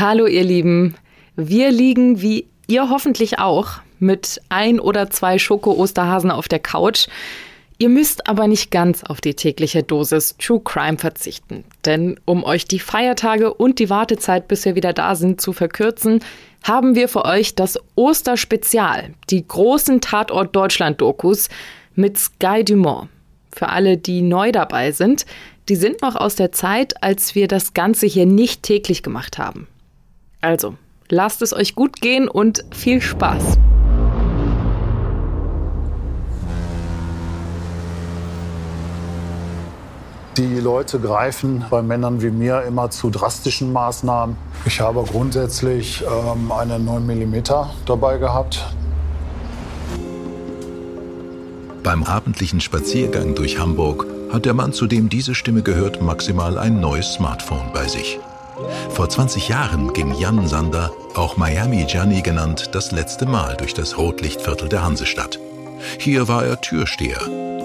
Hallo ihr Lieben. Wir liegen wie ihr hoffentlich auch mit ein oder zwei Schoko-Osterhasen auf der Couch. Ihr müsst aber nicht ganz auf die tägliche Dosis True Crime verzichten. Denn um euch die Feiertage und die Wartezeit, bis wir wieder da sind, zu verkürzen, haben wir für euch das Osterspezial, die großen Tatort Deutschland-Dokus mit Sky Dumont. Für alle, die neu dabei sind, die sind noch aus der Zeit, als wir das Ganze hier nicht täglich gemacht haben. Also, lasst es euch gut gehen und viel Spaß. Die Leute greifen bei Männern wie mir immer zu drastischen Maßnahmen. Ich habe grundsätzlich ähm, eine 9 mm dabei gehabt. Beim abendlichen Spaziergang durch Hamburg hat der Mann, zu dem diese Stimme gehört, maximal ein neues Smartphone bei sich. Vor 20 Jahren ging Jan Sander, auch Miami Gianni genannt, das letzte Mal durch das Rotlichtviertel der Hansestadt. Hier war er Türsteher.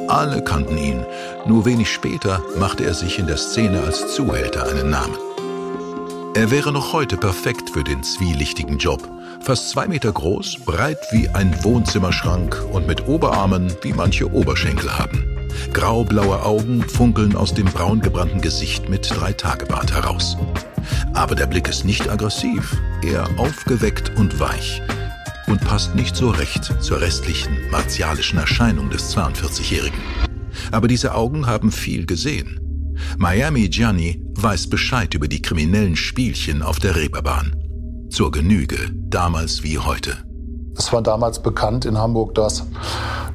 Alle kannten ihn. Nur wenig später machte er sich in der Szene als Zuhälter einen Namen. Er wäre noch heute perfekt für den zwielichtigen Job. Fast zwei Meter groß, breit wie ein Wohnzimmerschrank und mit Oberarmen, wie manche Oberschenkel haben. Graublaue Augen funkeln aus dem braungebrannten Gesicht mit Dreitagebart heraus. Aber der Blick ist nicht aggressiv, eher aufgeweckt und weich und passt nicht so recht zur restlichen martialischen Erscheinung des 42-Jährigen. Aber diese Augen haben viel gesehen. Miami Gianni weiß Bescheid über die kriminellen Spielchen auf der Reeperbahn. Zur Genüge, damals wie heute. Es war damals bekannt in Hamburg, dass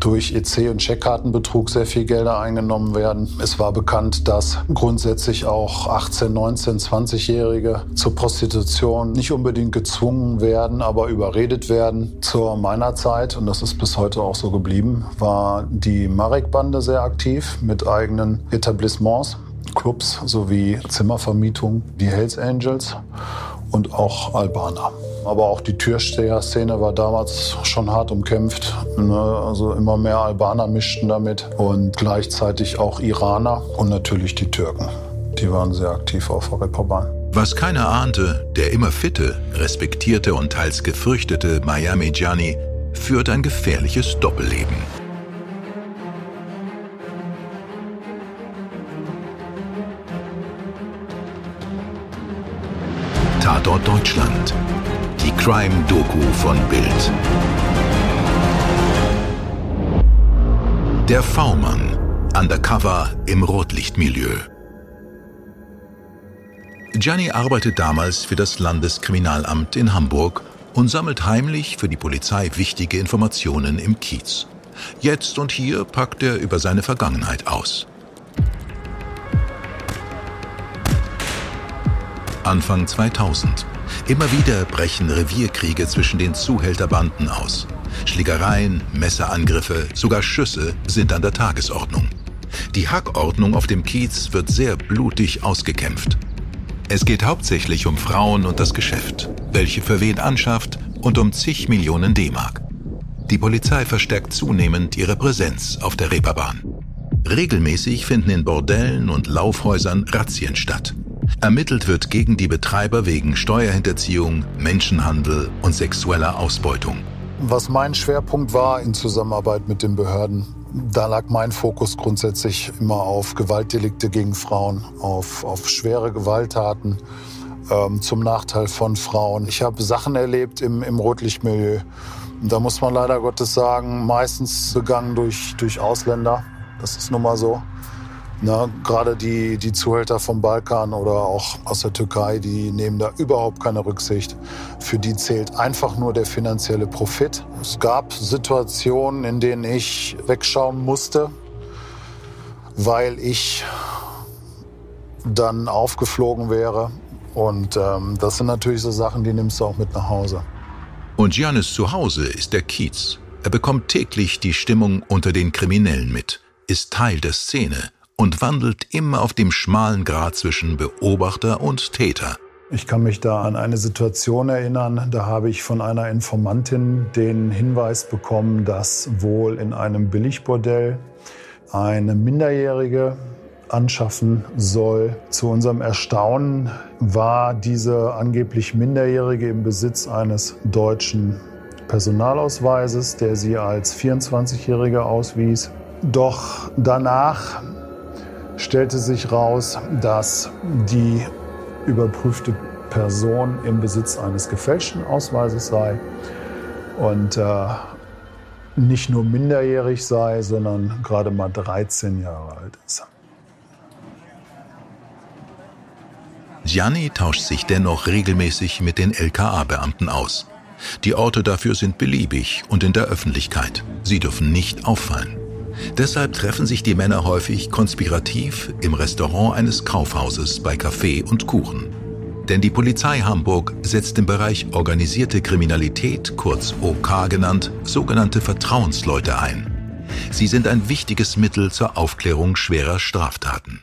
durch EC- und Checkkartenbetrug sehr viel Gelder eingenommen werden. Es war bekannt, dass grundsätzlich auch 18, 19, 20-Jährige zur Prostitution nicht unbedingt gezwungen werden, aber überredet werden. Zu meiner Zeit, und das ist bis heute auch so geblieben, war die Marek-Bande sehr aktiv mit eigenen Etablissements. Clubs sowie Zimmervermietung, die Hells Angels und auch Albaner. Aber auch die Türsteher-Szene war damals schon hart umkämpft. Ne? Also immer mehr Albaner mischten damit und gleichzeitig auch Iraner und natürlich die Türken. Die waren sehr aktiv auf der Reeperbahn. Was keiner ahnte, der immer fitte, respektierte und teils gefürchtete Miami Gianni führt ein gefährliches Doppelleben. Deutschland. Die Crime-Doku von Bild. Der V-Mann. Undercover im Rotlichtmilieu. Gianni arbeitet damals für das Landeskriminalamt in Hamburg und sammelt heimlich für die Polizei wichtige Informationen im Kiez. Jetzt und hier packt er über seine Vergangenheit aus. Anfang 2000. Immer wieder brechen Revierkriege zwischen den Zuhälterbanden aus. Schlägereien, Messerangriffe, sogar Schüsse sind an der Tagesordnung. Die Hackordnung auf dem Kiez wird sehr blutig ausgekämpft. Es geht hauptsächlich um Frauen und das Geschäft, welche für wen anschafft und um zig Millionen D-Mark. Die Polizei verstärkt zunehmend ihre Präsenz auf der Reeperbahn. Regelmäßig finden in Bordellen und Laufhäusern Razzien statt. Ermittelt wird gegen die Betreiber wegen Steuerhinterziehung, Menschenhandel und sexueller Ausbeutung. Was mein Schwerpunkt war in Zusammenarbeit mit den Behörden, da lag mein Fokus grundsätzlich immer auf Gewaltdelikte gegen Frauen, auf, auf schwere Gewalttaten ähm, zum Nachteil von Frauen. Ich habe Sachen erlebt im, im Rotlichtmilieu. Da muss man leider Gottes sagen, meistens begangen durch, durch Ausländer. Das ist nun mal so. Na, gerade die, die Zuhälter vom Balkan oder auch aus der Türkei, die nehmen da überhaupt keine Rücksicht. Für die zählt einfach nur der finanzielle Profit. Es gab Situationen, in denen ich wegschauen musste, weil ich dann aufgeflogen wäre. Und ähm, das sind natürlich so Sachen, die nimmst du auch mit nach Hause. Und Giannis Zuhause ist der Kiez. Er bekommt täglich die Stimmung unter den Kriminellen mit, ist Teil der Szene und wandelt immer auf dem schmalen Grat zwischen Beobachter und Täter. Ich kann mich da an eine Situation erinnern, da habe ich von einer Informantin den Hinweis bekommen, dass wohl in einem Billigbordell eine Minderjährige anschaffen soll. Zu unserem Erstaunen war diese angeblich Minderjährige im Besitz eines deutschen Personalausweises, der sie als 24-Jährige auswies. Doch danach stellte sich raus, dass die überprüfte Person im Besitz eines gefälschten Ausweises sei und äh, nicht nur minderjährig sei, sondern gerade mal 13 Jahre alt ist. Gianni tauscht sich dennoch regelmäßig mit den LKA-Beamten aus. Die Orte dafür sind beliebig und in der Öffentlichkeit. Sie dürfen nicht auffallen. Deshalb treffen sich die Männer häufig konspirativ im Restaurant eines Kaufhauses bei Kaffee und Kuchen. Denn die Polizei Hamburg setzt im Bereich organisierte Kriminalität, kurz OK genannt, sogenannte Vertrauensleute ein. Sie sind ein wichtiges Mittel zur Aufklärung schwerer Straftaten.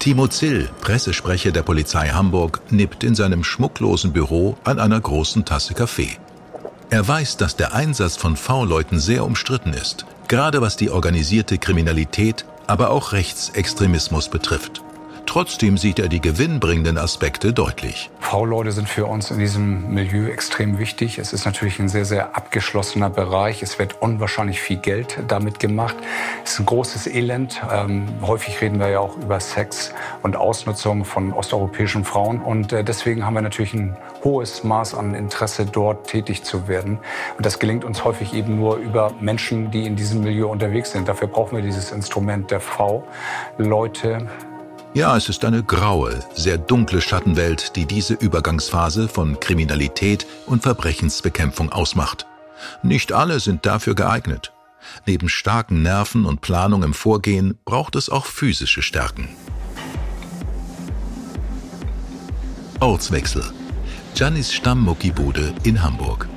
Timo Zill, Pressesprecher der Polizei Hamburg, nippt in seinem schmucklosen Büro an einer großen Tasse Kaffee. Er weiß, dass der Einsatz von V-Leuten sehr umstritten ist, gerade was die organisierte Kriminalität, aber auch Rechtsextremismus betrifft. Trotzdem sieht er die gewinnbringenden Aspekte deutlich. V-Leute sind für uns in diesem Milieu extrem wichtig. Es ist natürlich ein sehr, sehr abgeschlossener Bereich. Es wird unwahrscheinlich viel Geld damit gemacht. Es ist ein großes Elend. Ähm, häufig reden wir ja auch über Sex und Ausnutzung von osteuropäischen Frauen. Und äh, deswegen haben wir natürlich ein hohes Maß an Interesse, dort tätig zu werden. Und das gelingt uns häufig eben nur über Menschen, die in diesem Milieu unterwegs sind. Dafür brauchen wir dieses Instrument der V-Leute ja, es ist eine graue, sehr dunkle Schattenwelt, die diese Übergangsphase von Kriminalität und Verbrechensbekämpfung ausmacht. Nicht alle sind dafür geeignet. Neben starken Nerven und Planung im Vorgehen braucht es auch physische Stärken. Ortswechsel. Giannis Stammmuckibude in Hamburg.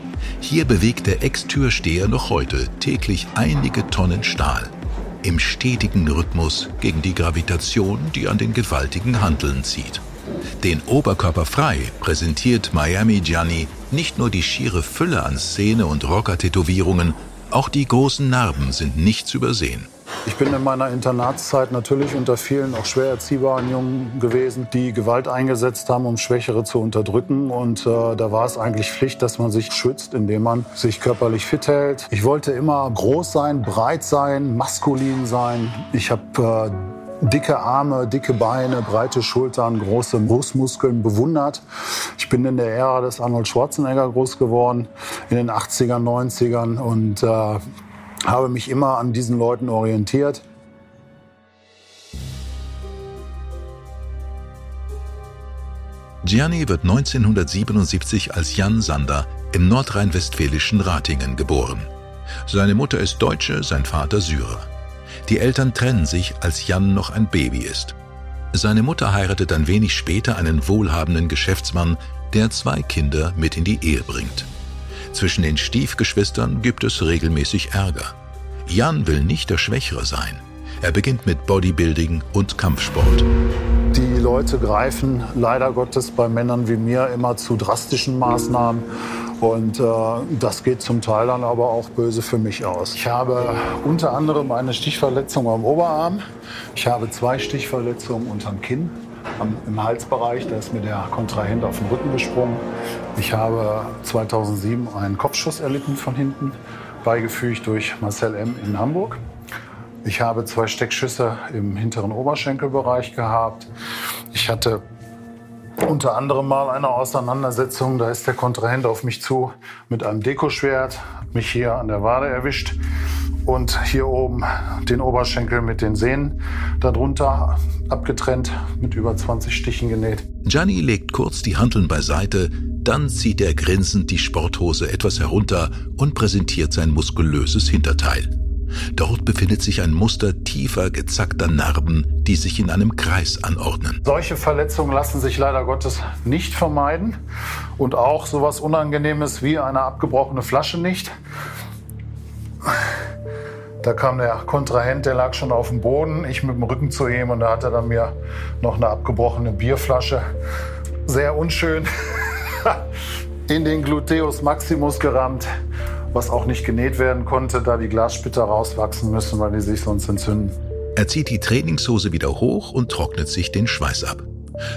Hier bewegt der Ex-Türsteher noch heute täglich einige Tonnen Stahl im stetigen Rhythmus gegen die Gravitation, die an den gewaltigen Handeln zieht. Den Oberkörper frei präsentiert Miami Gianni nicht nur die schiere Fülle an Szene- und Rocker-Tätowierungen, auch die großen Narben sind nicht zu übersehen. Ich bin in meiner Internatszeit natürlich unter vielen auch schwer erziehbaren Jungen gewesen, die Gewalt eingesetzt haben, um Schwächere zu unterdrücken. Und äh, da war es eigentlich Pflicht, dass man sich schützt, indem man sich körperlich fit hält. Ich wollte immer groß sein, breit sein, maskulin sein. Ich habe äh, dicke Arme, dicke Beine, breite Schultern, große Brustmuskeln bewundert. Ich bin in der Ära des Arnold Schwarzenegger groß geworden, in den 80ern, 90ern und äh, habe mich immer an diesen Leuten orientiert. Gianni wird 1977 als Jan Sander im nordrhein-westfälischen Ratingen geboren. Seine Mutter ist Deutsche, sein Vater Syrer. Die Eltern trennen sich, als Jan noch ein Baby ist. Seine Mutter heiratet ein wenig später einen wohlhabenden Geschäftsmann, der zwei Kinder mit in die Ehe bringt. Zwischen den Stiefgeschwistern gibt es regelmäßig Ärger. Jan will nicht der Schwächere sein. Er beginnt mit Bodybuilding und Kampfsport. Die Leute greifen leider Gottes bei Männern wie mir immer zu drastischen Maßnahmen. Und äh, das geht zum Teil dann aber auch böse für mich aus. Ich habe unter anderem eine Stichverletzung am Oberarm. Ich habe zwei Stichverletzungen unterm Kinn, am, im Halsbereich. Da ist mir der Kontrahent auf den Rücken gesprungen. Ich habe 2007 einen Kopfschuss erlitten von hinten, beigefügt durch Marcel M. in Hamburg. Ich habe zwei Steckschüsse im hinteren Oberschenkelbereich gehabt. Ich hatte unter anderem mal eine Auseinandersetzung, da ist der Kontrahent auf mich zu mit einem Dekoschwert, mich hier an der Wade erwischt und hier oben den Oberschenkel mit den Sehnen darunter abgetrennt, mit über 20 Stichen genäht. Gianni legt kurz die Handeln beiseite, dann zieht er grinsend die Sporthose etwas herunter und präsentiert sein muskulöses Hinterteil. Dort befindet sich ein Muster tiefer gezackter Narben, die sich in einem Kreis anordnen. Solche Verletzungen lassen sich leider Gottes nicht vermeiden und auch sowas Unangenehmes wie eine abgebrochene Flasche nicht. Da kam der Kontrahent, der lag schon auf dem Boden, ich mit dem Rücken zu ihm und da hat er dann mir noch eine abgebrochene Bierflasche, sehr unschön, in den Gluteus Maximus gerammt. was auch nicht genäht werden konnte, da die Glassplitter rauswachsen müssen, weil die sich sonst entzünden. Er zieht die Trainingshose wieder hoch und trocknet sich den Schweiß ab.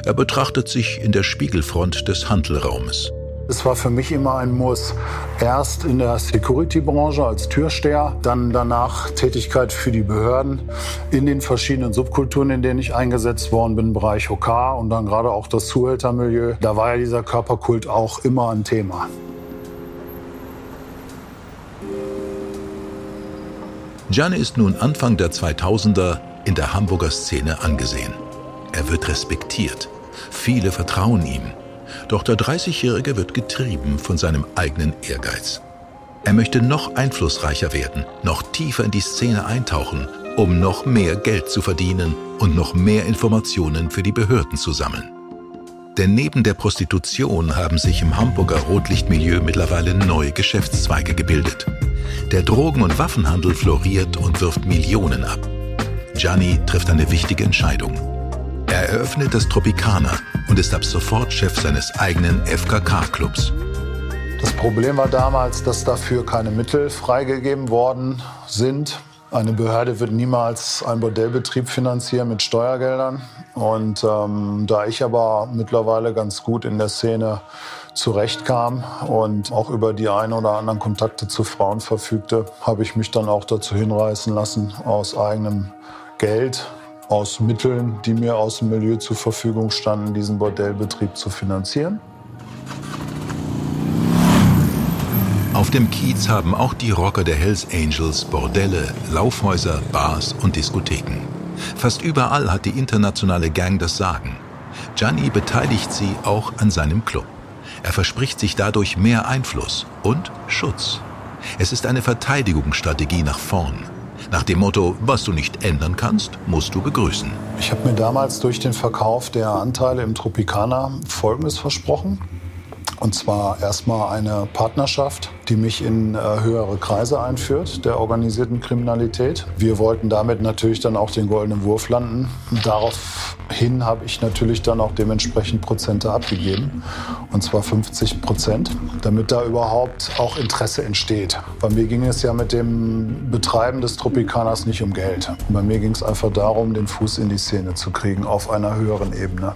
Er betrachtet sich in der Spiegelfront des Handelraumes. Es war für mich immer ein Muss. Erst in der Security-Branche als Türsteher, dann danach Tätigkeit für die Behörden in den verschiedenen Subkulturen, in denen ich eingesetzt worden bin, Bereich OK und dann gerade auch das Zuhältermilieu. Da war ja dieser Körperkult auch immer ein Thema. Gianni ist nun Anfang der 2000er in der Hamburger Szene angesehen. Er wird respektiert. Viele vertrauen ihm. Doch der 30-Jährige wird getrieben von seinem eigenen Ehrgeiz. Er möchte noch einflussreicher werden, noch tiefer in die Szene eintauchen, um noch mehr Geld zu verdienen und noch mehr Informationen für die Behörden zu sammeln. Denn neben der Prostitution haben sich im Hamburger Rotlichtmilieu mittlerweile neue Geschäftszweige gebildet. Der Drogen- und Waffenhandel floriert und wirft Millionen ab. Gianni trifft eine wichtige Entscheidung. Er eröffnet das Tropicana und ist ab sofort Chef seines eigenen FKK-Clubs. Das Problem war damals, dass dafür keine Mittel freigegeben worden sind. Eine Behörde wird niemals einen Bordellbetrieb finanzieren mit Steuergeldern. Und ähm, da ich aber mittlerweile ganz gut in der Szene zurechtkam und auch über die ein oder anderen Kontakte zu Frauen verfügte, habe ich mich dann auch dazu hinreißen lassen, aus eigenem Geld, aus Mitteln, die mir aus dem Milieu zur Verfügung standen, diesen Bordellbetrieb zu finanzieren. Auf dem Kiez haben auch die Rocker der Hells Angels Bordelle, Laufhäuser, Bars und Diskotheken. Fast überall hat die internationale Gang das Sagen. Gianni beteiligt sie auch an seinem Club. Er verspricht sich dadurch mehr Einfluss und Schutz. Es ist eine Verteidigungsstrategie nach vorn. Nach dem Motto, was du nicht ändern kannst, musst du begrüßen. Ich habe mir damals durch den Verkauf der Anteile im Tropicana Folgendes versprochen. Und zwar erstmal eine Partnerschaft, die mich in äh, höhere Kreise einführt, der organisierten Kriminalität. Wir wollten damit natürlich dann auch den goldenen Wurf landen. Daraufhin habe ich natürlich dann auch dementsprechend Prozente abgegeben. Und zwar 50 Prozent, damit da überhaupt auch Interesse entsteht. Bei mir ging es ja mit dem Betreiben des Tropikaners nicht um Geld. Bei mir ging es einfach darum, den Fuß in die Szene zu kriegen auf einer höheren Ebene.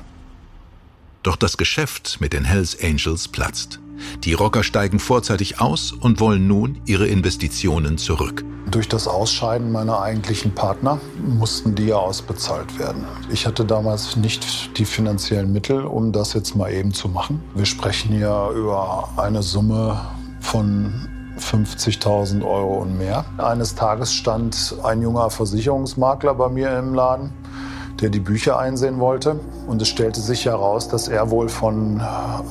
Doch das Geschäft mit den Hells Angels platzt. Die Rocker steigen vorzeitig aus und wollen nun ihre Investitionen zurück. Durch das Ausscheiden meiner eigentlichen Partner mussten die ja ausbezahlt werden. Ich hatte damals nicht die finanziellen Mittel, um das jetzt mal eben zu machen. Wir sprechen hier über eine Summe von 50.000 Euro und mehr. Eines Tages stand ein junger Versicherungsmakler bei mir im Laden der die Bücher einsehen wollte. Und es stellte sich heraus, dass er wohl von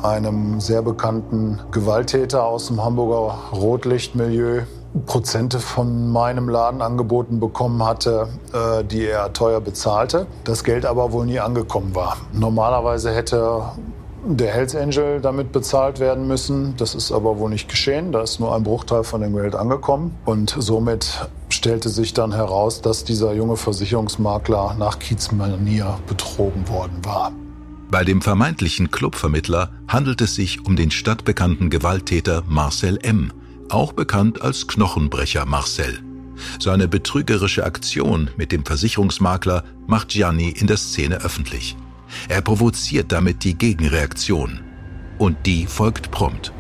einem sehr bekannten Gewalttäter aus dem Hamburger Rotlichtmilieu Prozente von meinem Laden angeboten bekommen hatte, äh, die er teuer bezahlte. Das Geld aber wohl nie angekommen war. Normalerweise hätte der Hells Angel damit bezahlt werden müssen. Das ist aber wohl nicht geschehen. Da ist nur ein Bruchteil von dem Geld angekommen. Und somit stellte sich dann heraus, dass dieser junge Versicherungsmakler nach Kiezmanier betrogen worden war. Bei dem vermeintlichen Clubvermittler handelt es sich um den stadtbekannten Gewalttäter Marcel M., auch bekannt als Knochenbrecher Marcel. Seine betrügerische Aktion mit dem Versicherungsmakler macht Gianni in der Szene öffentlich. Er provoziert damit die Gegenreaktion. Und die folgt prompt.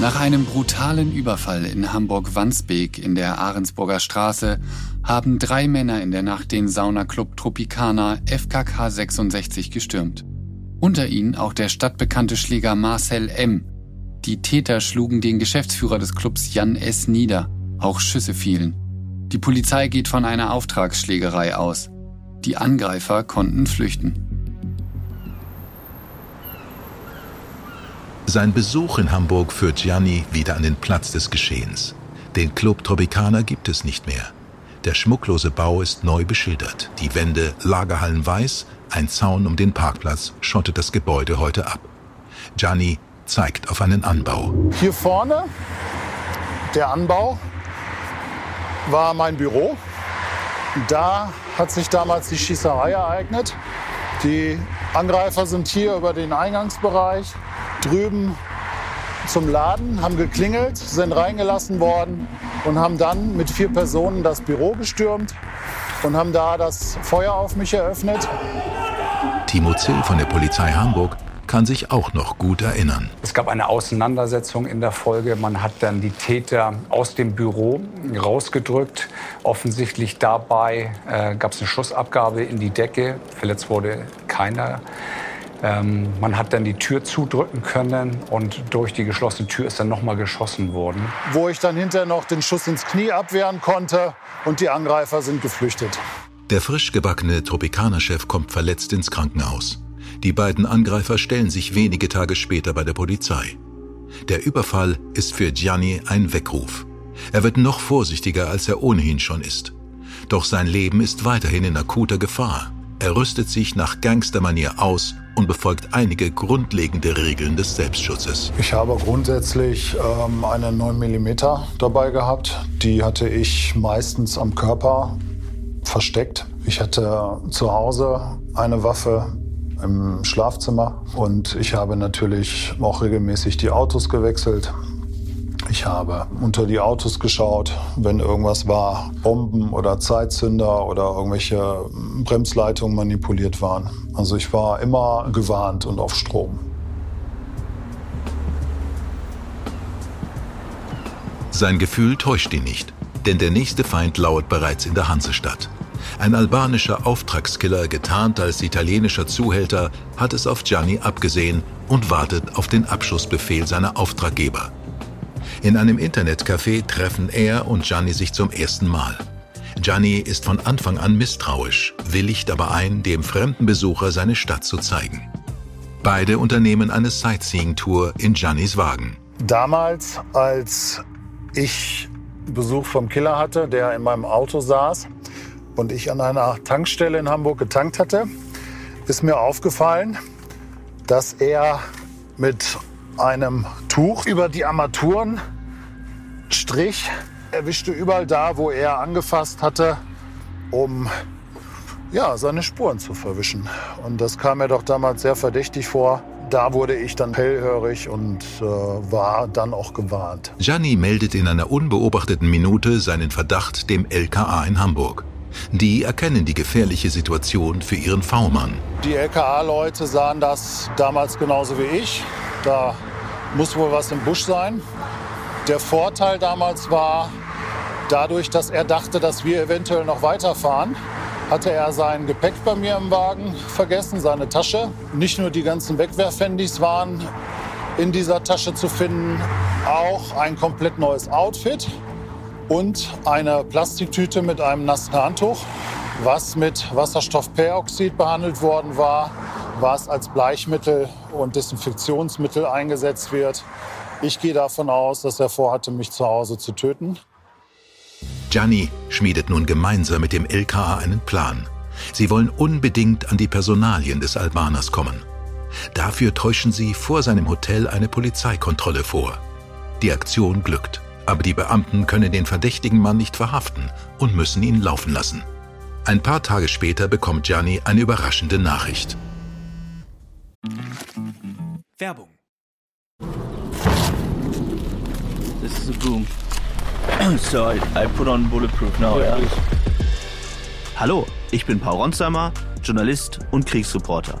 Nach einem brutalen Überfall in Hamburg-Wandsbek in der Ahrensburger Straße haben drei Männer in der Nacht den Saunaclub Tropicana FKK 66 gestürmt. Unter ihnen auch der stadtbekannte Schläger Marcel M. Die Täter schlugen den Geschäftsführer des Clubs Jan S. nieder. Auch Schüsse fielen. Die Polizei geht von einer Auftragsschlägerei aus. Die Angreifer konnten flüchten. Sein Besuch in Hamburg führt Gianni wieder an den Platz des Geschehens. Den Club Tropicana gibt es nicht mehr. Der schmucklose Bau ist neu beschildert. Die Wände Lagerhallen weiß, ein Zaun um den Parkplatz schottet das Gebäude heute ab. Gianni zeigt auf einen Anbau. Hier vorne der Anbau war mein Büro. Da hat sich damals die Schießerei ereignet. Die Angreifer sind hier über den Eingangsbereich drüben zum Laden, haben geklingelt, sind reingelassen worden und haben dann mit vier Personen das Büro gestürmt und haben da das Feuer auf mich eröffnet. Timo Zill von der Polizei Hamburg kann sich auch noch gut erinnern. Es gab eine Auseinandersetzung in der Folge. Man hat dann die Täter aus dem Büro rausgedrückt. Offensichtlich dabei äh, gab es eine Schussabgabe in die Decke. Verletzt wurde keiner. Ähm, man hat dann die Tür zudrücken können und durch die geschlossene Tür ist dann noch mal geschossen worden. Wo ich dann hinterher noch den Schuss ins Knie abwehren konnte und die Angreifer sind geflüchtet. Der frisch gebackene Tropikaner-Chef kommt verletzt ins Krankenhaus. Die beiden Angreifer stellen sich wenige Tage später bei der Polizei. Der Überfall ist für Gianni ein Weckruf. Er wird noch vorsichtiger, als er ohnehin schon ist. Doch sein Leben ist weiterhin in akuter Gefahr. Er rüstet sich nach Gangstermanier aus und befolgt einige grundlegende Regeln des Selbstschutzes. Ich habe grundsätzlich ähm, eine 9 mm dabei gehabt. Die hatte ich meistens am Körper versteckt. Ich hatte zu Hause eine Waffe, im Schlafzimmer und ich habe natürlich auch regelmäßig die Autos gewechselt. Ich habe unter die Autos geschaut, wenn irgendwas war, Bomben oder Zeitzünder oder irgendwelche Bremsleitungen manipuliert waren. Also ich war immer gewarnt und auf Strom. Sein Gefühl täuscht ihn nicht, denn der nächste Feind lauert bereits in der Hansestadt. Ein albanischer Auftragskiller, getarnt als italienischer Zuhälter, hat es auf Gianni abgesehen und wartet auf den Abschussbefehl seiner Auftraggeber. In einem Internetcafé treffen er und Gianni sich zum ersten Mal. Gianni ist von Anfang an misstrauisch, willigt aber ein, dem fremden Besucher seine Stadt zu zeigen. Beide unternehmen eine Sightseeing-Tour in Giannis Wagen. Damals, als ich Besuch vom Killer hatte, der in meinem Auto saß, und ich an einer Tankstelle in Hamburg getankt hatte, ist mir aufgefallen, dass er mit einem Tuch über die Armaturen strich. Er wischte überall da, wo er angefasst hatte, um ja, seine Spuren zu verwischen. Und das kam mir doch damals sehr verdächtig vor. Da wurde ich dann hellhörig und äh, war dann auch gewarnt. Gianni meldet in einer unbeobachteten Minute seinen Verdacht dem LKA in Hamburg. Die erkennen die gefährliche Situation für ihren V-Mann. Die LKA-Leute sahen das damals genauso wie ich. Da muss wohl was im Busch sein. Der Vorteil damals war, dadurch, dass er dachte, dass wir eventuell noch weiterfahren, hatte er sein Gepäck bei mir im Wagen vergessen, seine Tasche. Nicht nur die ganzen Wegwerfhandys waren in dieser Tasche zu finden, auch ein komplett neues Outfit und eine Plastiktüte mit einem nassen Handtuch, was mit Wasserstoffperoxid behandelt worden war, was als Bleichmittel und Desinfektionsmittel eingesetzt wird. Ich gehe davon aus, dass er vorhatte, mich zu Hause zu töten. Gianni schmiedet nun gemeinsam mit dem LKA einen Plan. Sie wollen unbedingt an die Personalien des Albaners kommen. Dafür täuschen sie vor seinem Hotel eine Polizeikontrolle vor. Die Aktion glückt. Aber die Beamten können den verdächtigen Mann nicht verhaften und müssen ihn laufen lassen. Ein paar Tage später bekommt Gianni eine überraschende Nachricht. Werbung. This is a boom. so I, I put on bulletproof now, yeah. Hallo, ich bin Paul Ronsheimer, Journalist und Kriegsreporter.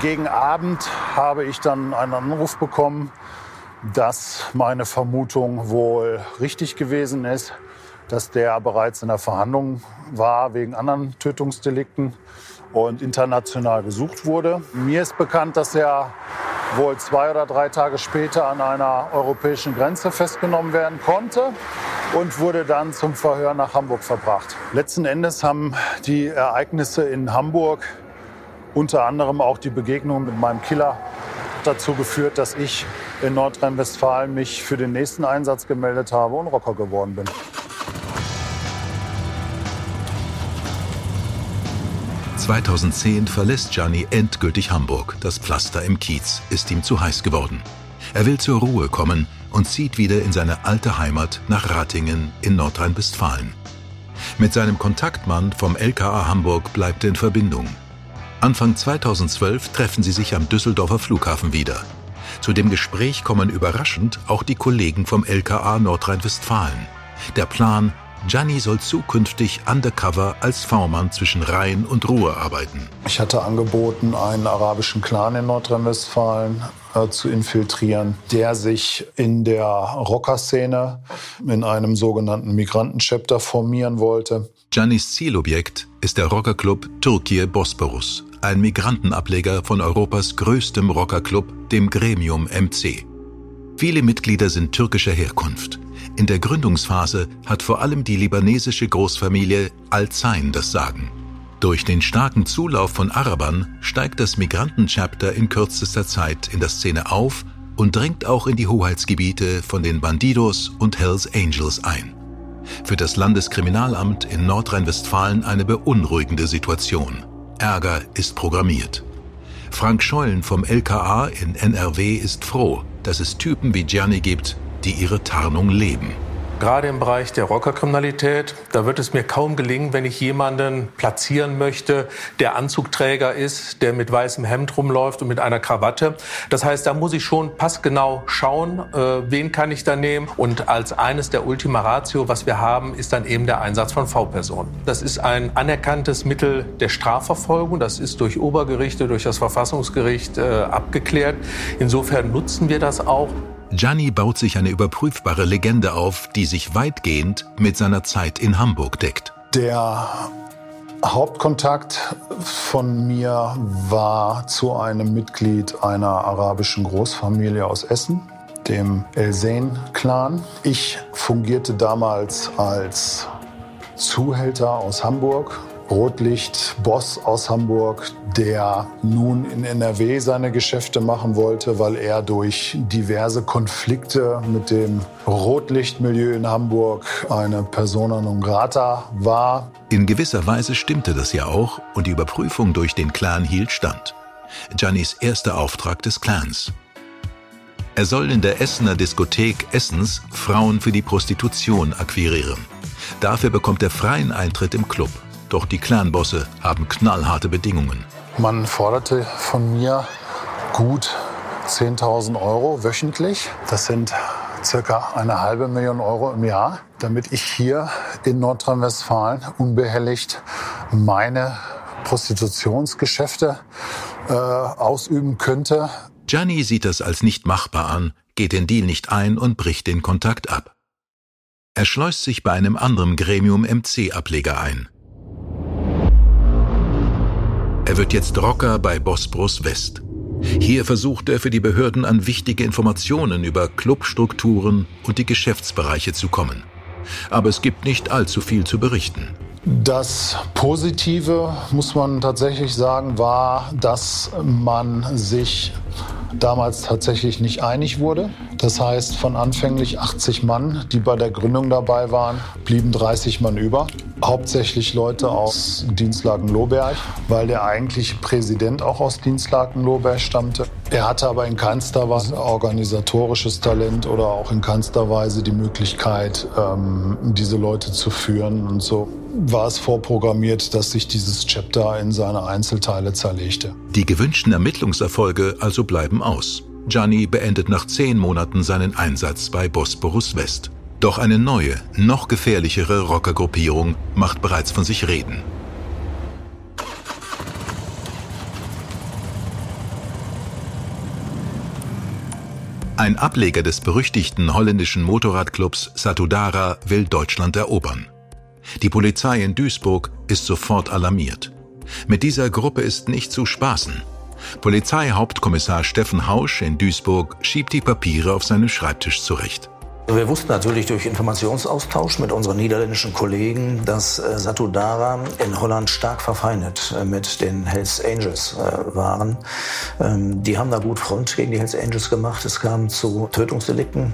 Gegen Abend habe ich dann einen Anruf bekommen, dass meine Vermutung wohl richtig gewesen ist, dass der bereits in der Verhandlung war wegen anderen Tötungsdelikten und international gesucht wurde. Mir ist bekannt, dass er wohl zwei oder drei Tage später an einer europäischen Grenze festgenommen werden konnte und wurde dann zum Verhör nach Hamburg verbracht. Letzten Endes haben die Ereignisse in Hamburg unter anderem auch die Begegnung mit meinem Killer dazu geführt, dass ich in Nordrhein-Westfalen mich für den nächsten Einsatz gemeldet habe und Rocker geworden bin. 2010 verlässt Gianni endgültig Hamburg. Das Pflaster im Kiez ist ihm zu heiß geworden. Er will zur Ruhe kommen und zieht wieder in seine alte Heimat nach Ratingen in Nordrhein-Westfalen. Mit seinem Kontaktmann vom LKA Hamburg bleibt er in Verbindung. Anfang 2012 treffen sie sich am Düsseldorfer Flughafen wieder. Zu dem Gespräch kommen überraschend auch die Kollegen vom LKA Nordrhein-Westfalen. Der Plan, Gianni soll zukünftig undercover als V-Mann zwischen Rhein und Ruhr arbeiten. Ich hatte angeboten, einen arabischen Clan in Nordrhein-Westfalen äh, zu infiltrieren, der sich in der Rockerszene in einem sogenannten Migrantenchapter formieren wollte. Giannis Zielobjekt ist der Rockerclub Türkei Bosporus, ein Migrantenableger von Europas größtem Rockerclub, dem Gremium MC. Viele Mitglieder sind türkischer Herkunft. In der Gründungsphase hat vor allem die libanesische Großfamilie Al-Zain das Sagen. Durch den starken Zulauf von Arabern steigt das Migrantenchapter in kürzester Zeit in der Szene auf und dringt auch in die Hoheitsgebiete von den Bandidos und Hells Angels ein. Für das Landeskriminalamt in Nordrhein-Westfalen eine beunruhigende Situation. Ärger ist programmiert. Frank Scheulen vom LKA in NRW ist froh, dass es Typen wie Gianni gibt, die ihre Tarnung leben. Gerade im Bereich der Rockerkriminalität, da wird es mir kaum gelingen, wenn ich jemanden platzieren möchte, der Anzugträger ist, der mit weißem Hemd rumläuft und mit einer Krawatte. Das heißt, da muss ich schon passgenau schauen, äh, wen kann ich da nehmen. Und als eines der Ultima Ratio, was wir haben, ist dann eben der Einsatz von V-Personen. Das ist ein anerkanntes Mittel der Strafverfolgung. Das ist durch Obergerichte, durch das Verfassungsgericht äh, abgeklärt. Insofern nutzen wir das auch. Gianni baut sich eine überprüfbare Legende auf, die sich weitgehend mit seiner Zeit in Hamburg deckt. Der Hauptkontakt von mir war zu einem Mitglied einer arabischen Großfamilie aus Essen, dem El Zain-Clan. Ich fungierte damals als Zuhälter aus Hamburg Rotlicht-Boss aus Hamburg, der nun in NRW seine Geschäfte machen wollte, weil er durch diverse Konflikte mit dem Rotlichtmilieu in Hamburg eine Persona non grata war. In gewisser Weise stimmte das ja auch und die Überprüfung durch den Clan hielt stand. Giannis erster Auftrag des Clans. Er soll in der Essener Diskothek Essens Frauen für die Prostitution akquirieren. Dafür bekommt er freien Eintritt im Club. Doch die Clanbosse haben knallharte Bedingungen. Man forderte von mir gut 10.000 Euro wöchentlich. Das sind circa eine halbe Million Euro im Jahr, damit ich hier in Nordrhein-Westfalen unbehelligt meine Prostitutionsgeschäfte äh, ausüben könnte. Gianni sieht das als nicht machbar an, geht den Deal nicht ein und bricht den Kontakt ab. Er schleust sich bei einem anderen Gremium MC-Ableger ein. Er wird jetzt Rocker bei Bosporus West. Hier versucht er für die Behörden an wichtige Informationen über Clubstrukturen und die Geschäftsbereiche zu kommen. Aber es gibt nicht allzu viel zu berichten. Das Positive, muss man tatsächlich sagen, war, dass man sich damals tatsächlich nicht einig wurde. Das heißt, von anfänglich 80 Mann, die bei der Gründung dabei waren, blieben 30 Mann über. Hauptsächlich Leute aus Dienstlaken-Lohberg, weil der eigentliche Präsident auch aus Dienstlaken-Lohberg stammte. Er hatte aber in keinster Weise organisatorisches Talent oder auch in keinster Weise die Möglichkeit, ähm, diese Leute zu führen. Und so war es vorprogrammiert, dass sich dieses Chapter in seine Einzelteile zerlegte. Die gewünschten Ermittlungserfolge also bleiben aus. Gianni beendet nach zehn Monaten seinen Einsatz bei Bosporus West. Doch eine neue, noch gefährlichere Rockergruppierung macht bereits von sich reden. Ein Ableger des berüchtigten holländischen Motorradclubs Satudara will Deutschland erobern. Die Polizei in Duisburg ist sofort alarmiert. Mit dieser Gruppe ist nicht zu spaßen. Polizeihauptkommissar Steffen Hausch in Duisburg schiebt die Papiere auf seinen Schreibtisch zurecht. Wir wussten natürlich durch Informationsaustausch mit unseren niederländischen Kollegen, dass äh, Satudara in Holland stark verfeindet äh, mit den Hells Angels äh, waren. Ähm, die haben da gut Front gegen die Hells Angels gemacht. Es kam zu Tötungsdelikten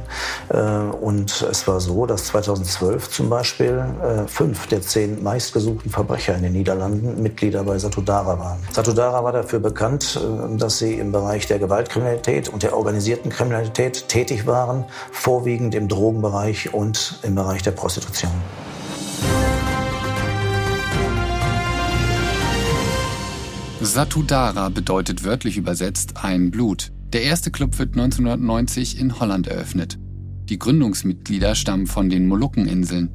und es war so, dass 2012 zum Beispiel fünf der zehn meistgesuchten Verbrecher in den Niederlanden Mitglieder bei Satudara waren. Satudara war dafür bekannt, dass sie im Bereich der Gewaltkriminalität und der organisierten Kriminalität tätig waren, vorwiegend im Drogenbereich und im Bereich der Prostitution. Satudara bedeutet wörtlich übersetzt ein Blut. Der erste Club wird 1990 in Holland eröffnet. Die Gründungsmitglieder stammen von den Molukkeninseln.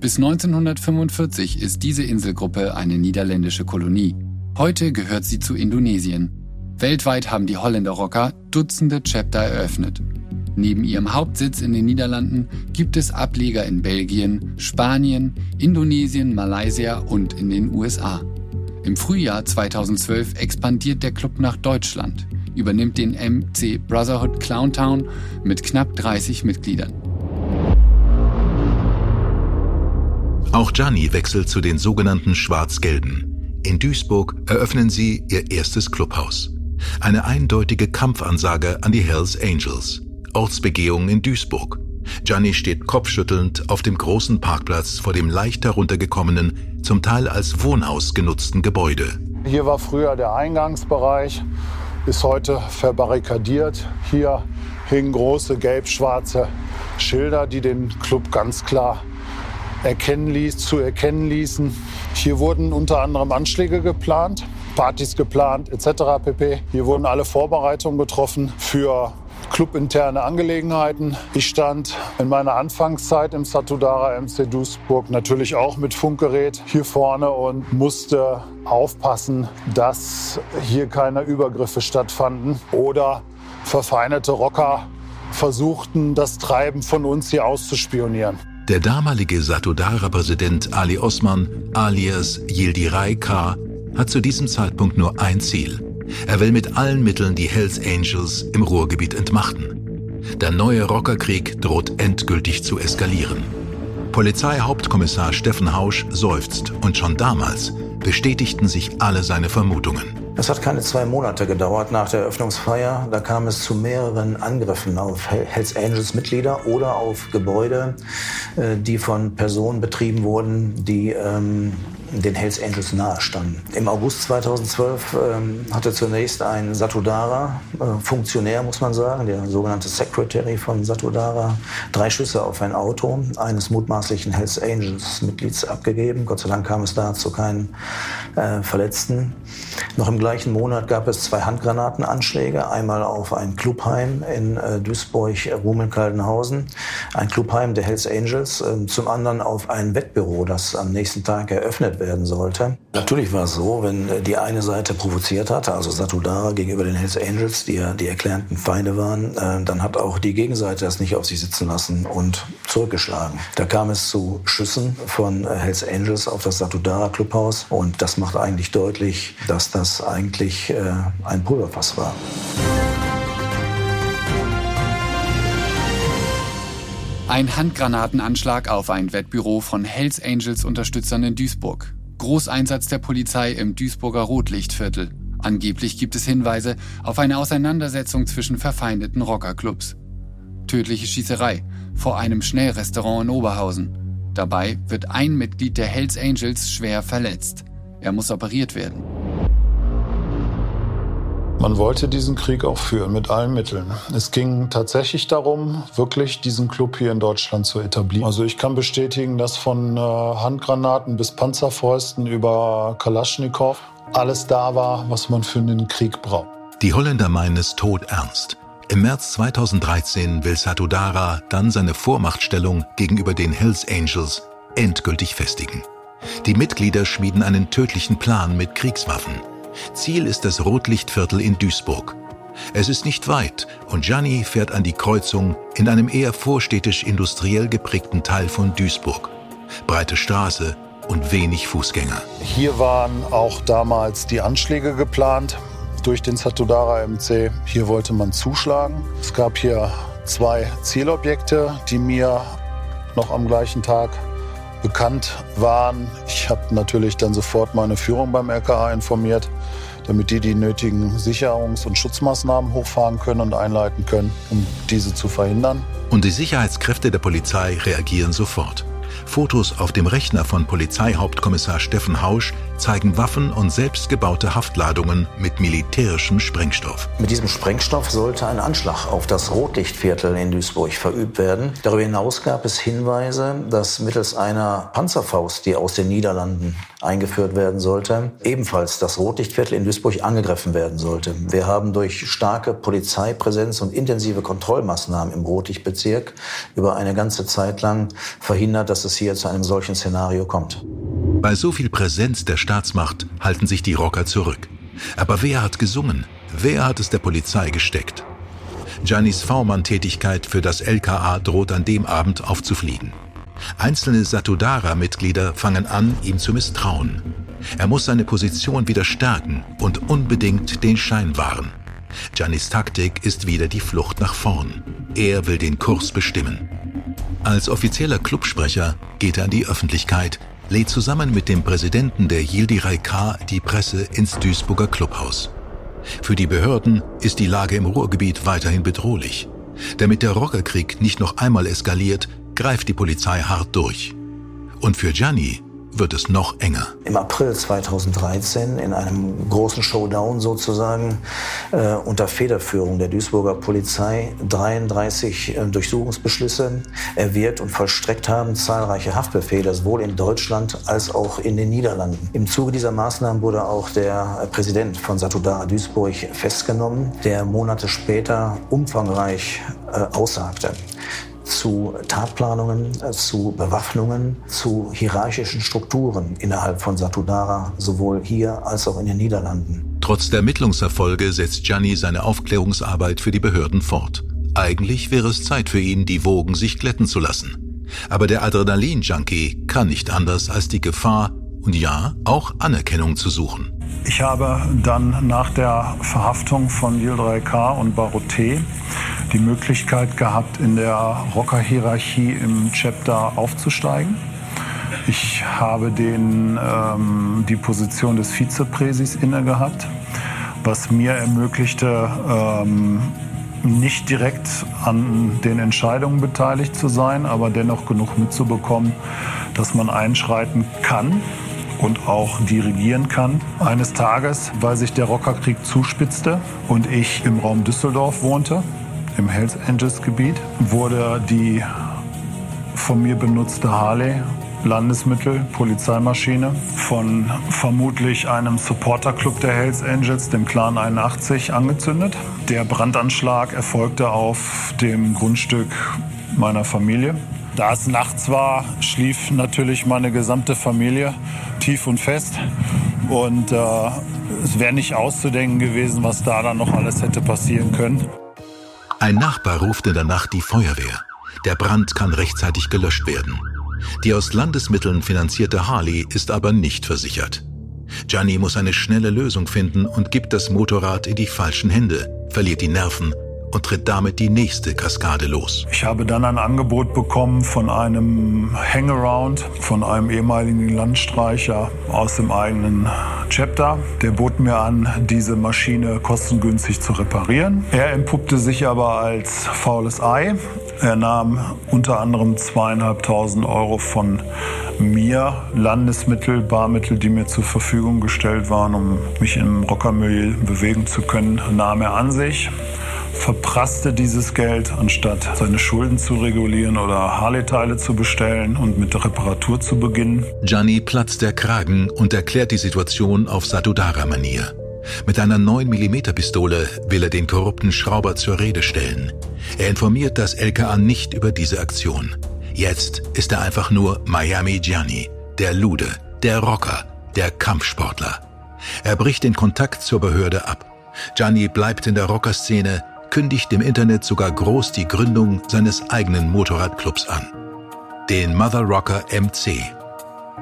Bis 1945 ist diese Inselgruppe eine niederländische Kolonie. Heute gehört sie zu Indonesien. Weltweit haben die Holländer Rocker Dutzende Chapter eröffnet. Neben ihrem Hauptsitz in den Niederlanden gibt es Ableger in Belgien, Spanien, Indonesien, Malaysia und in den USA. Im Frühjahr 2012 expandiert der Club nach Deutschland, übernimmt den MC Brotherhood Clowntown mit knapp 30 Mitgliedern. Auch Gianni wechselt zu den sogenannten Schwarz-Gelben. In Duisburg eröffnen sie ihr erstes Clubhaus. Eine eindeutige Kampfansage an die Hells Angels. Ortsbegehung in Duisburg. Gianni steht kopfschüttelnd auf dem großen Parkplatz vor dem leicht heruntergekommenen, zum Teil als Wohnhaus genutzten Gebäude. Hier war früher der Eingangsbereich, ist heute verbarrikadiert. Hier hingen große gelb-schwarze Schilder, die den Club ganz klar erkennen ließ, zu erkennen ließen. Hier wurden unter anderem Anschläge geplant, Partys geplant etc. pp. Hier wurden alle Vorbereitungen getroffen für clubinterne Angelegenheiten. Ich stand in meiner Anfangszeit im Satudara MC Duisburg natürlich auch mit Funkgerät hier vorne und musste aufpassen, dass hier keine Übergriffe stattfanden oder verfeindete Rocker versuchten, das Treiben von uns hier auszuspionieren. Der damalige Satudara-Präsident Ali Osman alias Yildiray K. hat zu diesem Zeitpunkt nur ein Ziel – er will mit allen Mitteln die Hells Angels im Ruhrgebiet entmachten. Der neue Rockerkrieg droht endgültig zu eskalieren. Polizeihauptkommissar Steffen Hausch seufzt und schon damals bestätigten sich alle seine Vermutungen. Es hat keine zwei Monate gedauert nach der Eröffnungsfeier. Da kam es zu mehreren Angriffen auf Hells Angels Mitglieder oder auf Gebäude, äh, die von Personen betrieben wurden, die ähm, den Hells Angels nahestanden. Im August 2012 ähm, hatte zunächst ein Satudara, äh, Funktionär muss man sagen, der sogenannte Secretary von Satudara, drei Schüsse auf ein Auto eines mutmaßlichen Hells Angels Mitglieds abgegeben. Gott sei Dank kam es da zu keinen äh, Verletzten. Noch im gleichen Monat gab es zwei Handgranatenanschläge, einmal auf ein Clubheim in äh, Duisburg-Rumeln-Kaldenhausen, ein Clubheim der Hells Angels, äh, zum anderen auf ein Wettbüro, das am nächsten Tag eröffnet werden sollte. Natürlich war es so, wenn äh, die eine Seite provoziert hatte, also Satudara gegenüber den Hells Angels, die ja die erklärten Feinde waren, äh, dann hat auch die Gegenseite das nicht auf sich sitzen lassen und zurückgeschlagen. Da kam es zu Schüssen von äh, Hells Angels auf das Satudara Clubhaus und das macht eigentlich deutlich, dass das eigentlich ein Pulverfass war. Ein Handgranatenanschlag auf ein Wettbüro von Hells Angels Unterstützern in Duisburg. Großeinsatz der Polizei im Duisburger Rotlichtviertel. Angeblich gibt es Hinweise auf eine Auseinandersetzung zwischen verfeindeten Rockerclubs. Tödliche Schießerei vor einem Schnellrestaurant in Oberhausen. Dabei wird ein Mitglied der Hells Angels schwer verletzt. Er muss operiert werden. Man wollte diesen Krieg auch führen mit allen Mitteln. Es ging tatsächlich darum, wirklich diesen Club hier in Deutschland zu etablieren. Also ich kann bestätigen, dass von äh, Handgranaten bis Panzerfäusten über Kalaschnikow alles da war, was man für einen Krieg braucht. Die Holländer meinen es todernst. Im März 2013 will Satudara dann seine Vormachtstellung gegenüber den Hells Angels endgültig festigen. Die Mitglieder schmieden einen tödlichen Plan mit Kriegswaffen. Ziel ist das Rotlichtviertel in Duisburg. Es ist nicht weit und Gianni fährt an die Kreuzung in einem eher vorstädtisch-industriell geprägten Teil von Duisburg. Breite Straße und wenig Fußgänger. Hier waren auch damals die Anschläge geplant durch den Satudara MC. Hier wollte man zuschlagen. Es gab hier zwei Zielobjekte, die mir noch am gleichen Tag bekannt waren. Ich habe natürlich dann sofort meine Führung beim LKA informiert, damit die die nötigen Sicherungs- und Schutzmaßnahmen hochfahren können und einleiten können, um diese zu verhindern. Und die Sicherheitskräfte der Polizei reagieren sofort. Fotos auf dem Rechner von Polizeihauptkommissar Steffen Hausch zeigen Waffen und selbstgebaute Haftladungen mit militärischem Sprengstoff. Mit diesem Sprengstoff sollte ein Anschlag auf das Rotlichtviertel in Duisburg verübt werden. Darüber hinaus gab es Hinweise, dass mittels einer Panzerfaust, die aus den Niederlanden eingeführt werden sollte, ebenfalls das Rotlichtviertel in Duisburg angegriffen werden sollte. Wir haben durch starke Polizeipräsenz und intensive Kontrollmaßnahmen im Rotlichtbezirk über eine ganze Zeit lang verhindert, dass es hier zu einem solchen Szenario kommt. Bei so viel Präsenz der Staatsmacht halten sich die Rocker zurück. Aber wer hat gesungen? Wer hat es der Polizei gesteckt? Giannis V-Mann-Tätigkeit für das LKA droht an dem Abend aufzufliegen. Einzelne Satudara-Mitglieder fangen an, ihm zu misstrauen. Er muss seine Position wieder stärken und unbedingt den Schein wahren. Giannis Taktik ist wieder die Flucht nach vorn. Er will den Kurs bestimmen. Als offizieller Clubsprecher geht er an die Öffentlichkeit, lädt zusammen mit dem Präsidenten der Yildiray K. die Presse ins Duisburger Clubhaus. Für die Behörden ist die Lage im Ruhrgebiet weiterhin bedrohlich. Damit der Rockerkrieg nicht noch einmal eskaliert, greift die Polizei hart durch. Und für Gianni wird es noch enger. Im April 2013 in einem großen Showdown sozusagen äh, unter Federführung der Duisburger Polizei 33 äh, Durchsuchungsbeschlüsse erwirkt und vollstreckt haben, zahlreiche Haftbefehle sowohl in Deutschland als auch in den Niederlanden. Im Zuge dieser Maßnahmen wurde auch der Präsident von Satudara Duisburg festgenommen, der Monate später umfangreich äh, aussagte zu Tatplanungen, äh, zu Bewaffnungen, zu hierarchischen Strukturen innerhalb von Satudara, sowohl hier als auch in den Niederlanden. Trotz der Ermittlungserfolge setzt Gianni seine Aufklärungsarbeit für die Behörden fort. Eigentlich wäre es Zeit für ihn, die Wogen sich glätten zu lassen. Aber der Adrenalin-Junkie kann nicht anders als die Gefahr und ja, auch Anerkennung zu suchen. Ich habe dann nach der Verhaftung von Yildiray-K. und Baroté die Möglichkeit gehabt, in der Rocker-Hierarchie im Chapter aufzusteigen. Ich habe den, ähm, die Position des Vizepräsis inne gehabt, was mir ermöglichte, ähm, nicht direkt an den Entscheidungen beteiligt zu sein, aber dennoch genug mitzubekommen, dass man einschreiten kann und auch dirigieren kann. Eines Tages, weil sich der Rockerkrieg zuspitzte und ich im Raum Düsseldorf wohnte, im Hells Angels Gebiet, wurde die von mir benutzte Harley Landesmittel, Polizeimaschine von vermutlich einem Supporterclub der Hells Angels, dem Clan 81, angezündet. Der Brandanschlag erfolgte auf dem Grundstück meiner Familie. Da es nachts war, schlief natürlich meine gesamte Familie tief und fest. Und äh, es wäre nicht auszudenken gewesen, was da dann noch alles hätte passieren können. Ein Nachbar ruft in der Nacht die Feuerwehr. Der Brand kann rechtzeitig gelöscht werden. Die aus Landesmitteln finanzierte Harley ist aber nicht versichert. Gianni muss eine schnelle Lösung finden und gibt das Motorrad in die falschen Hände, verliert die Nerven und tritt damit die nächste Kaskade los. Ich habe dann ein Angebot bekommen von einem Hangaround, von einem ehemaligen Landstreicher aus dem eigenen Chapter. Der bot mir an, diese Maschine kostengünstig zu reparieren. Er entpuppte sich aber als faules Ei. Er nahm unter anderem zweieinhalbtausend Euro von mir Landesmittel, Barmittel, die mir zur Verfügung gestellt waren, um mich im Rockermilieu bewegen zu können, nahm er an sich verprasste dieses Geld, anstatt seine Schulden zu regulieren oder Harley-Teile zu bestellen und mit der Reparatur zu beginnen. Gianni platzt der Kragen und erklärt die Situation auf Satudara-Manier. Mit einer 9mm-Pistole will er den korrupten Schrauber zur Rede stellen. Er informiert das LKA nicht über diese Aktion. Jetzt ist er einfach nur Miami Gianni, der Lude, der Rocker, der Kampfsportler. Er bricht den Kontakt zur Behörde ab. Gianni bleibt in der Rockerszene, kündigt im Internet sogar groß die Gründung seines eigenen Motorradclubs an. Den Mother Rocker MC.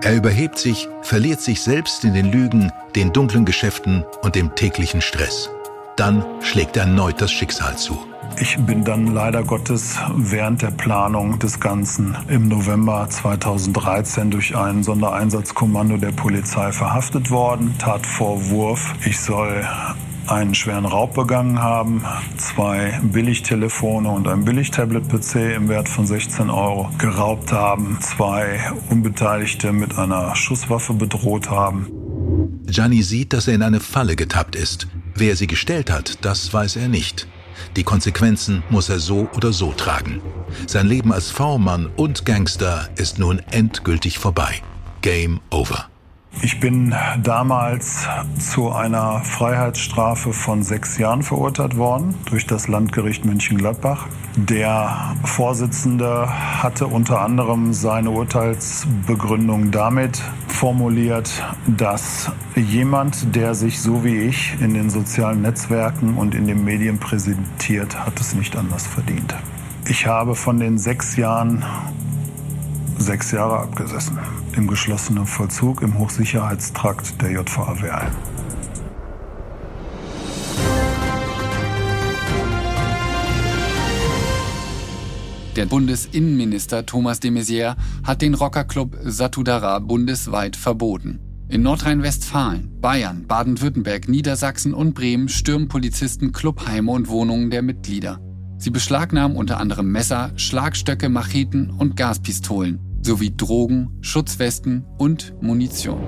Er überhebt sich, verliert sich selbst in den Lügen, den dunklen Geschäften und dem täglichen Stress. Dann schlägt erneut das Schicksal zu. Ich bin dann leider Gottes während der Planung des Ganzen im November 2013 durch ein Sondereinsatzkommando der Polizei verhaftet worden. Tatvorwurf, ich soll einen schweren Raub begangen haben, zwei Billigtelefone und ein Billigtablet-PC im Wert von 16 Euro geraubt haben, zwei Unbeteiligte mit einer Schusswaffe bedroht haben. Gianni sieht, dass er in eine Falle getappt ist. Wer sie gestellt hat, das weiß er nicht. Die Konsequenzen muss er so oder so tragen. Sein Leben als V-Mann und Gangster ist nun endgültig vorbei. Game over. Ich bin damals zu einer Freiheitsstrafe von sechs Jahren verurteilt worden durch das Landgericht München-Gladbach. Der Vorsitzende hatte unter anderem seine Urteilsbegründung damit formuliert, dass jemand, der sich so wie ich in den sozialen Netzwerken und in den Medien präsentiert, hat es nicht anders verdient. Ich habe von den sechs Jahren sechs Jahre abgesessen im geschlossenen Vollzug im Hochsicherheitstrakt der JVA Werl. Der Bundesinnenminister Thomas de Maizière hat den Rockerclub Satudara bundesweit verboten. In Nordrhein-Westfalen, Bayern, Baden-Württemberg, Niedersachsen und Bremen stürmen Polizisten Clubheime und Wohnungen der Mitglieder. Sie beschlagnahmen unter anderem Messer, Schlagstöcke, Macheten und Gaspistolen sowie Drogen, Schutzwesten und Munition.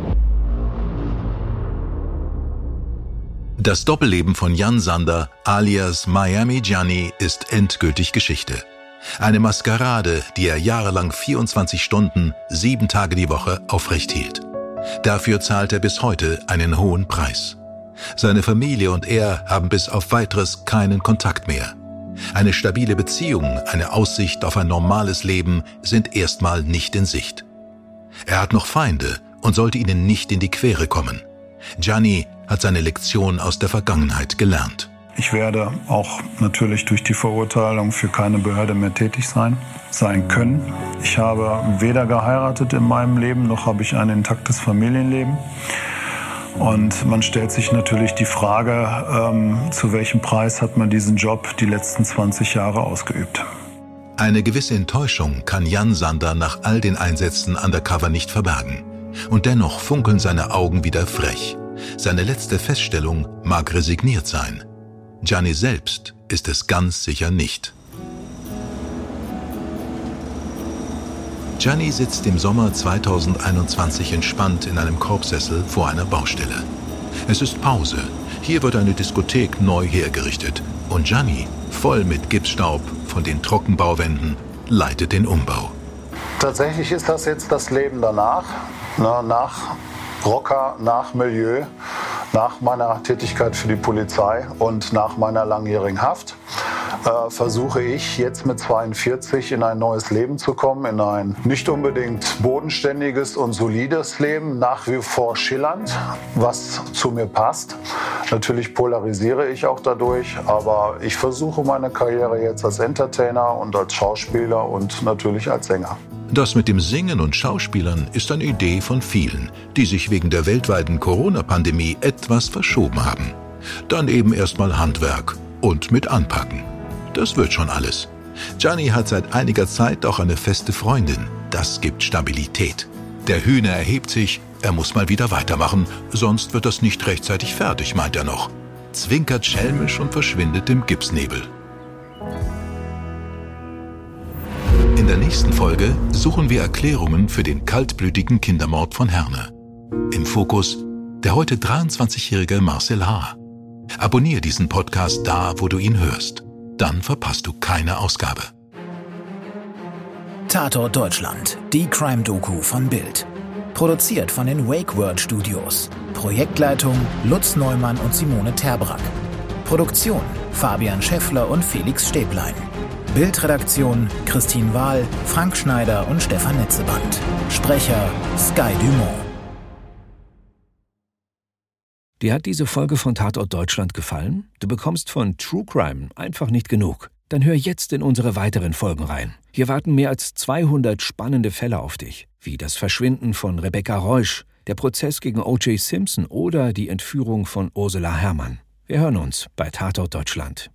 Das Doppelleben von Jan Sander alias Miami Gianni ist endgültig Geschichte. Eine Maskerade, die er jahrelang 24 Stunden, sieben Tage die Woche aufrecht hielt. Dafür zahlt er bis heute einen hohen Preis. Seine Familie und er haben bis auf weiteres keinen Kontakt mehr. Eine stabile Beziehung, eine Aussicht auf ein normales Leben sind erstmal nicht in Sicht. Er hat noch Feinde und sollte ihnen nicht in die Quere kommen. Gianni hat seine Lektion aus der Vergangenheit gelernt. Ich werde auch natürlich durch die Verurteilung für keine Behörde mehr tätig sein, sein können. Ich habe weder geheiratet in meinem Leben, noch habe ich ein intaktes Familienleben. Und man stellt sich natürlich die Frage, ähm, zu welchem Preis hat man diesen Job die letzten 20 Jahre ausgeübt. Eine gewisse Enttäuschung kann Jan Sander nach all den Einsätzen undercover nicht verbergen. Und dennoch funkeln seine Augen wieder frech. Seine letzte Feststellung mag resigniert sein. Gianni selbst ist es ganz sicher nicht. Gianni sitzt im Sommer 2021 entspannt in einem Korbsessel vor einer Baustelle. Es ist Pause. Hier wird eine Diskothek neu hergerichtet. Und Gianni, voll mit Gipsstaub von den Trockenbauwänden, leitet den Umbau. Tatsächlich ist das jetzt das Leben danach. Na, nach Rocker, nach Milieu, nach meiner Tätigkeit für die Polizei und nach meiner langjährigen Haft äh, versuche ich jetzt mit 42 in ein neues Leben zu kommen, in ein nicht unbedingt bodenständiges und solides Leben, nach wie vor schillernd, was zu mir passt. Natürlich polarisiere ich auch dadurch, aber ich versuche meine Karriere jetzt als Entertainer und als Schauspieler und natürlich als Sänger. Das mit dem Singen und Schauspielern ist eine Idee von vielen, die sich wegen der weltweiten Corona-Pandemie etwas verschoben haben. Dann eben erstmal Handwerk und mit anpacken. Das wird schon alles. Gianni hat seit einiger Zeit auch eine feste Freundin. Das gibt Stabilität. Der Hühner erhebt sich, er muss mal wieder weitermachen, sonst wird das nicht rechtzeitig fertig, meint er noch. Zwinkert schelmisch und verschwindet im Gipsnebel. In der nächsten Folge suchen wir Erklärungen für den kaltblütigen Kindermord von Herne. Im Fokus der heute 23-jährige Marcel H. Abonniere diesen Podcast da, wo du ihn hörst. Dann verpasst du keine Ausgabe. Tatort Deutschland, die Crime-Doku von Bild. Produziert von den Wake World Studios. Projektleitung Lutz Neumann und Simone Terbrack. Produktion Fabian Scheffler und Felix Stäblein. Bildredaktion Christine Wahl, Frank Schneider und Stefan Netzeband. Sprecher Sky Dumont. Dir hat diese Folge von Tatort Deutschland gefallen? Du bekommst von True Crime einfach nicht genug. Dann hör jetzt in unsere weiteren Folgen rein. Hier warten mehr als 200 spannende Fälle auf dich, wie das Verschwinden von Rebecca Reusch, der Prozess gegen O.J. Simpson oder die Entführung von Ursula Herrmann. Wir hören uns bei Tatort Deutschland.